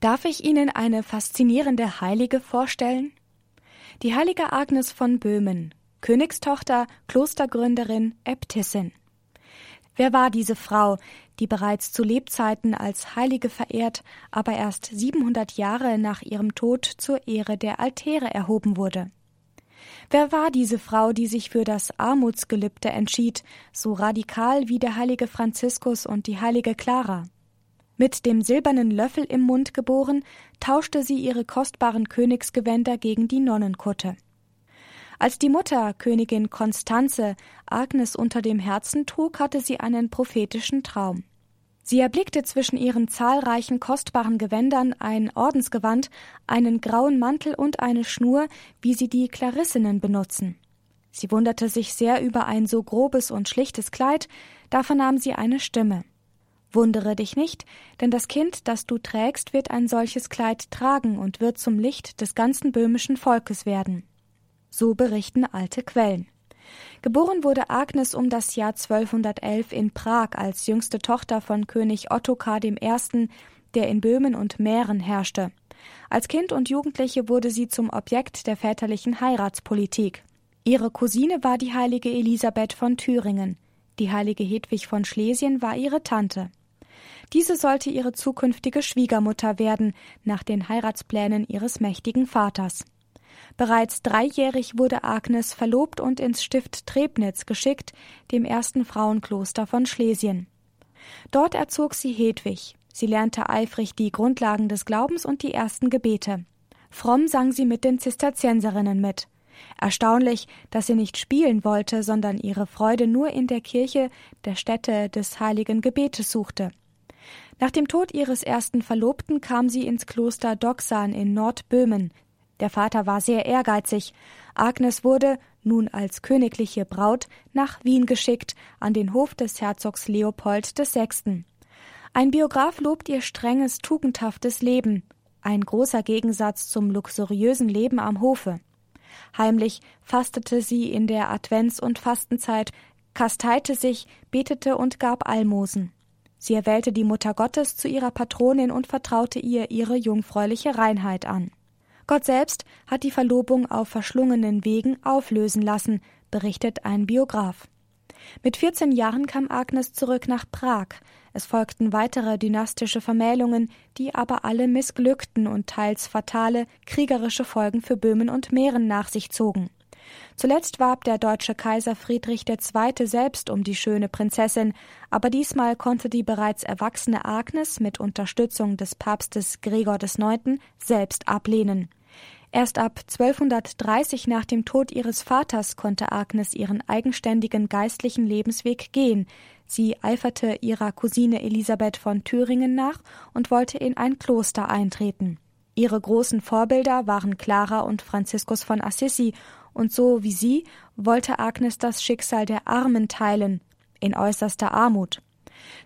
Darf ich Ihnen eine faszinierende Heilige vorstellen? Die heilige Agnes von Böhmen, Königstochter, Klostergründerin, Äbtissin. Wer war diese Frau, die bereits zu Lebzeiten als Heilige verehrt, aber erst 700 Jahre nach ihrem Tod zur Ehre der Altäre erhoben wurde? Wer war diese Frau, die sich für das Armutsgelübde entschied, so radikal wie der heilige Franziskus und die heilige Clara? Mit dem silbernen Löffel im Mund geboren, tauschte sie ihre kostbaren Königsgewänder gegen die Nonnenkutte. Als die Mutter, Königin Konstanze, Agnes unter dem Herzen trug, hatte sie einen prophetischen Traum. Sie erblickte zwischen ihren zahlreichen kostbaren Gewändern ein Ordensgewand, einen grauen Mantel und eine Schnur, wie sie die Klarissinnen benutzen. Sie wunderte sich sehr über ein so grobes und schlichtes Kleid, da vernahm sie eine Stimme. Wundere dich nicht, denn das Kind, das du trägst, wird ein solches Kleid tragen und wird zum Licht des ganzen böhmischen Volkes werden. So berichten alte Quellen. Geboren wurde Agnes um das Jahr 1211 in Prag als jüngste Tochter von König Ottokar I., der in Böhmen und Mähren herrschte. Als Kind und Jugendliche wurde sie zum Objekt der väterlichen Heiratspolitik. Ihre Cousine war die heilige Elisabeth von Thüringen. Die heilige Hedwig von Schlesien war ihre Tante. Diese sollte ihre zukünftige Schwiegermutter werden, nach den Heiratsplänen ihres mächtigen Vaters. Bereits dreijährig wurde Agnes verlobt und ins Stift Trebnitz geschickt, dem ersten Frauenkloster von Schlesien. Dort erzog sie Hedwig. Sie lernte eifrig die Grundlagen des Glaubens und die ersten Gebete. Fromm sang sie mit den Zisterzienserinnen mit. Erstaunlich, dass sie nicht spielen wollte, sondern ihre Freude nur in der Kirche, der Stätte des heiligen Gebetes suchte. Nach dem Tod ihres ersten Verlobten kam sie ins Kloster Doxan in Nordböhmen. Der Vater war sehr ehrgeizig. Agnes wurde, nun als königliche Braut, nach Wien geschickt, an den Hof des Herzogs Leopold VI. Ein Biograf lobt ihr strenges, tugendhaftes Leben, ein großer Gegensatz zum luxuriösen Leben am Hofe. Heimlich fastete sie in der Advents- und Fastenzeit, kasteite sich, betete und gab Almosen. Sie erwählte die Mutter Gottes zu ihrer Patronin und vertraute ihr ihre jungfräuliche Reinheit an. Gott selbst hat die Verlobung auf verschlungenen Wegen auflösen lassen, berichtet ein Biograf. Mit 14 Jahren kam Agnes zurück nach Prag. Es folgten weitere dynastische Vermählungen, die aber alle missglückten und teils fatale kriegerische Folgen für Böhmen und Mähren nach sich zogen. Zuletzt warb der deutsche Kaiser Friedrich II. selbst um die schöne Prinzessin, aber diesmal konnte die bereits erwachsene Agnes mit Unterstützung des Papstes Gregor IX. selbst ablehnen. Erst ab 1230 nach dem Tod ihres Vaters konnte Agnes ihren eigenständigen geistlichen Lebensweg gehen. Sie eiferte ihrer Cousine Elisabeth von Thüringen nach und wollte in ein Kloster eintreten. Ihre großen Vorbilder waren Clara und Franziskus von Assisi und so wie sie wollte Agnes das Schicksal der Armen teilen, in äußerster Armut.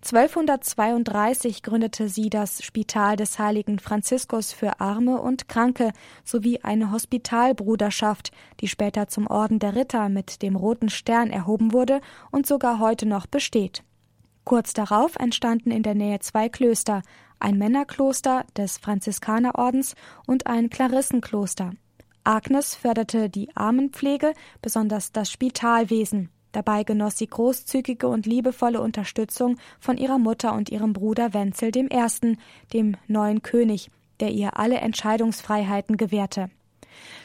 1232 gründete sie das Spital des heiligen Franziskus für Arme und Kranke sowie eine Hospitalbruderschaft, die später zum Orden der Ritter mit dem roten Stern erhoben wurde und sogar heute noch besteht. Kurz darauf entstanden in der Nähe zwei Klöster, ein Männerkloster des Franziskanerordens und ein Klarissenkloster. Agnes förderte die Armenpflege, besonders das Spitalwesen. Dabei genoss sie großzügige und liebevolle Unterstützung von ihrer Mutter und ihrem Bruder Wenzel I., dem neuen König, der ihr alle Entscheidungsfreiheiten gewährte.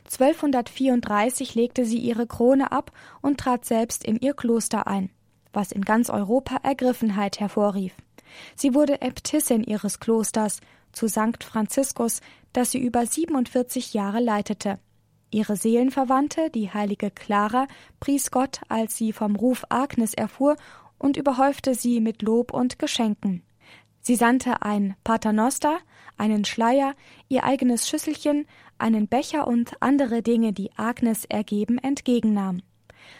1234 legte sie ihre Krone ab und trat selbst in ihr Kloster ein, was in ganz Europa Ergriffenheit hervorrief. Sie wurde Äbtissin ihres Klosters zu St. Franziskus, das sie über 47 Jahre leitete. Ihre Seelenverwandte, die heilige Clara, pries Gott, als sie vom Ruf Agnes erfuhr und überhäufte sie mit Lob und Geschenken. Sie sandte ein Paternoster, einen Schleier, ihr eigenes Schüsselchen, einen Becher und andere Dinge, die Agnes ergeben entgegennahm.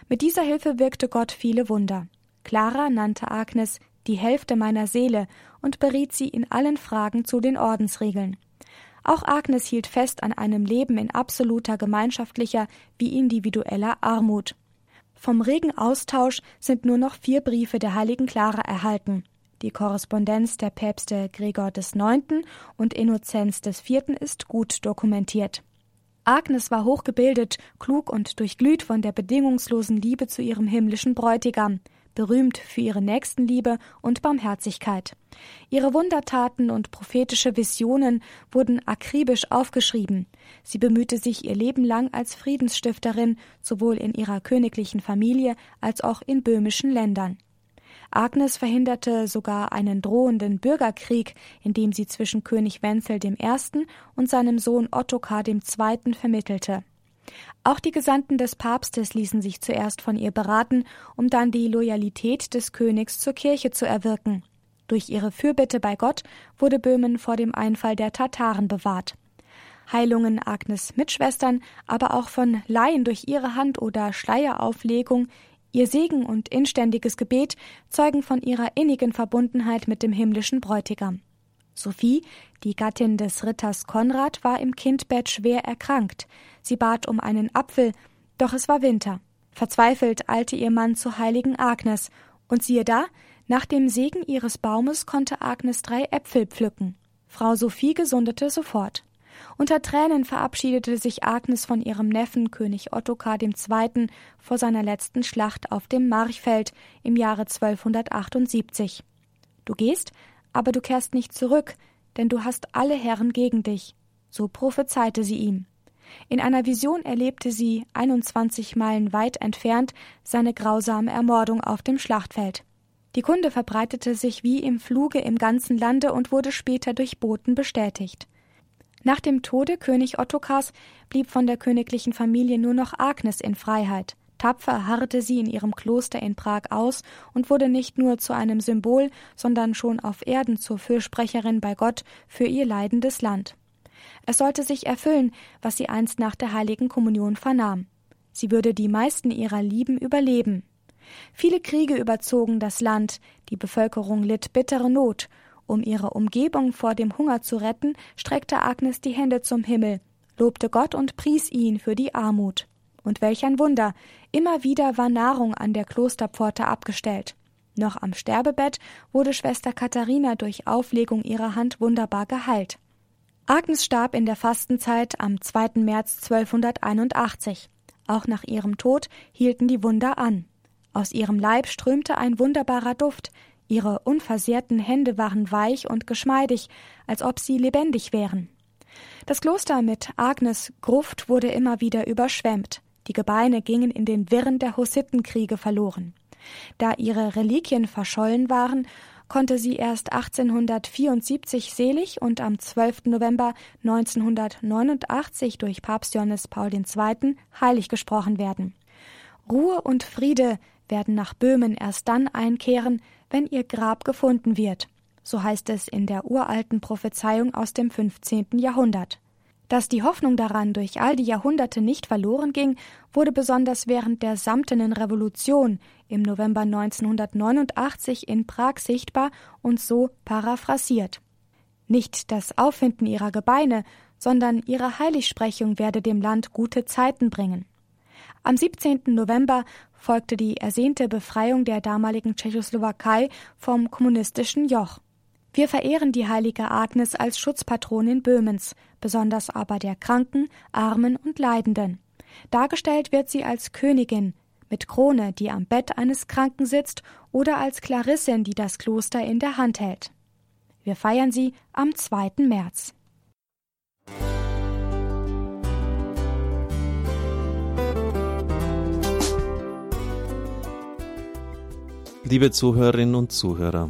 Mit dieser Hilfe wirkte Gott viele Wunder. Clara nannte Agnes die Hälfte meiner Seele und beriet sie in allen Fragen zu den Ordensregeln. Auch Agnes hielt fest an einem Leben in absoluter gemeinschaftlicher wie individueller Armut. Vom regen Austausch sind nur noch vier Briefe der heiligen Clara erhalten. Die Korrespondenz der Päpste Gregor IX. und Innozenz IV. ist gut dokumentiert. Agnes war hochgebildet, klug und durchglüht von der bedingungslosen Liebe zu ihrem himmlischen Bräutigam, berühmt für ihre Nächstenliebe und Barmherzigkeit. Ihre Wundertaten und prophetische Visionen wurden akribisch aufgeschrieben. Sie bemühte sich ihr Leben lang als Friedensstifterin, sowohl in ihrer königlichen Familie als auch in böhmischen Ländern. Agnes verhinderte sogar einen drohenden Bürgerkrieg, indem sie zwischen König Wenzel I. und seinem Sohn Ottokar II. vermittelte. Auch die Gesandten des Papstes ließen sich zuerst von ihr beraten, um dann die Loyalität des Königs zur Kirche zu erwirken. Durch ihre Fürbitte bei Gott wurde Böhmen vor dem Einfall der Tataren bewahrt. Heilungen Agnes Mitschwestern, aber auch von Laien durch ihre Hand oder Schleierauflegung Ihr Segen und inständiges Gebet zeugen von ihrer innigen Verbundenheit mit dem himmlischen Bräutigam. Sophie, die Gattin des Ritters Konrad, war im Kindbett schwer erkrankt. Sie bat um einen Apfel, doch es war Winter. Verzweifelt eilte ihr Mann zur heiligen Agnes, und siehe da, nach dem Segen ihres Baumes konnte Agnes drei Äpfel pflücken. Frau Sophie gesundete sofort. Unter Tränen verabschiedete sich Agnes von ihrem Neffen König Ottokar II. vor seiner letzten Schlacht auf dem Marchfeld im Jahre 1278. Du gehst, aber du kehrst nicht zurück, denn du hast alle Herren gegen dich. So prophezeite sie ihm. In einer Vision erlebte sie, 21 Meilen weit entfernt, seine grausame Ermordung auf dem Schlachtfeld. Die Kunde verbreitete sich wie im Fluge im ganzen Lande und wurde später durch Boten bestätigt. Nach dem Tode König Ottokars blieb von der königlichen Familie nur noch Agnes in Freiheit. Tapfer harrte sie in ihrem Kloster in Prag aus und wurde nicht nur zu einem Symbol, sondern schon auf Erden zur Fürsprecherin bei Gott für ihr leidendes Land. Es sollte sich erfüllen, was sie einst nach der heiligen Kommunion vernahm. Sie würde die meisten ihrer Lieben überleben. Viele Kriege überzogen das Land, die Bevölkerung litt bittere Not, um ihre Umgebung vor dem Hunger zu retten, streckte Agnes die Hände zum Himmel, lobte Gott und pries ihn für die Armut. Und welch ein Wunder! Immer wieder war Nahrung an der Klosterpforte abgestellt. Noch am Sterbebett wurde Schwester Katharina durch Auflegung ihrer Hand wunderbar geheilt. Agnes starb in der Fastenzeit am 2. März 1281. Auch nach ihrem Tod hielten die Wunder an. Aus ihrem Leib strömte ein wunderbarer Duft, Ihre unversehrten Hände waren weich und geschmeidig, als ob sie lebendig wären. Das Kloster mit Agnes Gruft wurde immer wieder überschwemmt. Die Gebeine gingen in den Wirren der Hussitenkriege verloren. Da ihre Reliquien verschollen waren, konnte sie erst 1874 selig und am 12. November 1989 durch Papst Johannes Paul II. heilig gesprochen werden. Ruhe und Friede werden nach Böhmen erst dann einkehren, wenn ihr Grab gefunden wird. So heißt es in der uralten Prophezeiung aus dem 15. Jahrhundert. Dass die Hoffnung daran durch all die Jahrhunderte nicht verloren ging, wurde besonders während der Samtenen Revolution im November 1989 in Prag sichtbar und so paraphrasiert. Nicht das Auffinden ihrer Gebeine, sondern ihre Heiligsprechung werde dem Land gute Zeiten bringen. Am 17. November folgte die ersehnte Befreiung der damaligen Tschechoslowakei vom kommunistischen Joch. Wir verehren die heilige Agnes als Schutzpatronin Böhmens, besonders aber der Kranken, Armen und Leidenden. Dargestellt wird sie als Königin, mit Krone, die am Bett eines Kranken sitzt, oder als Klarissin, die das Kloster in der Hand hält. Wir feiern sie am 2. März. Liebe Zuhörerinnen und Zuhörer,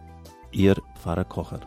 Ihr Pfarrer Kocher.